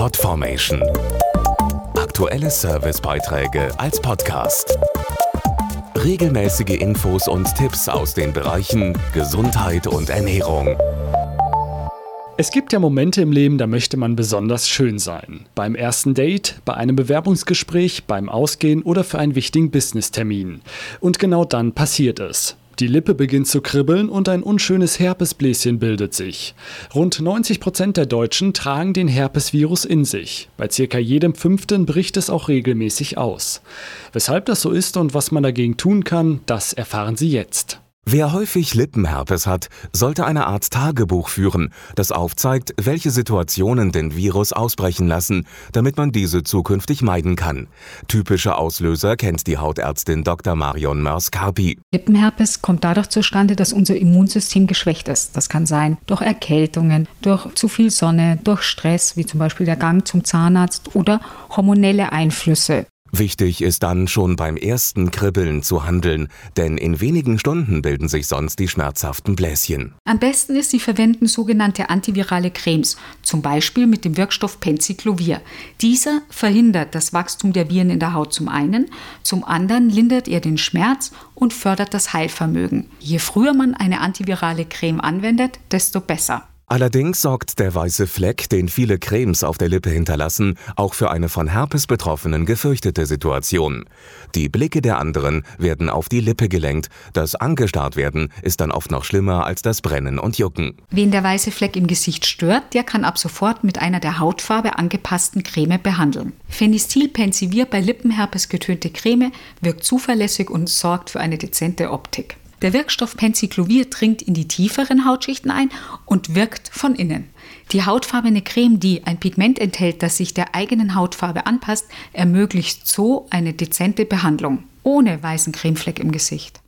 Podformation. Aktuelle Servicebeiträge als Podcast. Regelmäßige Infos und Tipps aus den Bereichen Gesundheit und Ernährung. Es gibt ja Momente im Leben, da möchte man besonders schön sein. Beim ersten Date, bei einem Bewerbungsgespräch, beim Ausgehen oder für einen wichtigen Business-Termin. Und genau dann passiert es. Die Lippe beginnt zu kribbeln und ein unschönes Herpesbläschen bildet sich. Rund 90 Prozent der Deutschen tragen den Herpesvirus in sich. Bei circa jedem Fünften bricht es auch regelmäßig aus. Weshalb das so ist und was man dagegen tun kann, das erfahren Sie jetzt. Wer häufig Lippenherpes hat, sollte eine Art Tagebuch führen, das aufzeigt, welche Situationen den Virus ausbrechen lassen, damit man diese zukünftig meiden kann. Typische Auslöser kennt die Hautärztin Dr. Marion Mörs-Karpi. Lippenherpes kommt dadurch zustande, dass unser Immunsystem geschwächt ist. Das kann sein durch Erkältungen, durch zu viel Sonne, durch Stress, wie zum Beispiel der Gang zum Zahnarzt oder hormonelle Einflüsse. Wichtig ist dann schon beim ersten Kribbeln zu handeln, denn in wenigen Stunden bilden sich sonst die schmerzhaften Bläschen. Am besten ist, Sie verwenden sogenannte antivirale Cremes, zum Beispiel mit dem Wirkstoff Penciclovir. Dieser verhindert das Wachstum der Viren in der Haut zum einen, zum anderen lindert er den Schmerz und fördert das Heilvermögen. Je früher man eine antivirale Creme anwendet, desto besser. Allerdings sorgt der weiße Fleck, den viele Cremes auf der Lippe hinterlassen, auch für eine von Herpes Betroffenen gefürchtete Situation. Die Blicke der anderen werden auf die Lippe gelenkt. Das angestarrt werden ist dann oft noch schlimmer als das Brennen und Jucken. Wen der weiße Fleck im Gesicht stört, der kann ab sofort mit einer der Hautfarbe angepassten Creme behandeln. Phenistilpensivir bei Lippenherpes getönte Creme wirkt zuverlässig und sorgt für eine dezente Optik. Der Wirkstoff Penciclovir dringt in die tieferen Hautschichten ein und wirkt von innen. Die hautfarbene Creme, die ein Pigment enthält, das sich der eigenen Hautfarbe anpasst, ermöglicht so eine dezente Behandlung ohne weißen Cremefleck im Gesicht.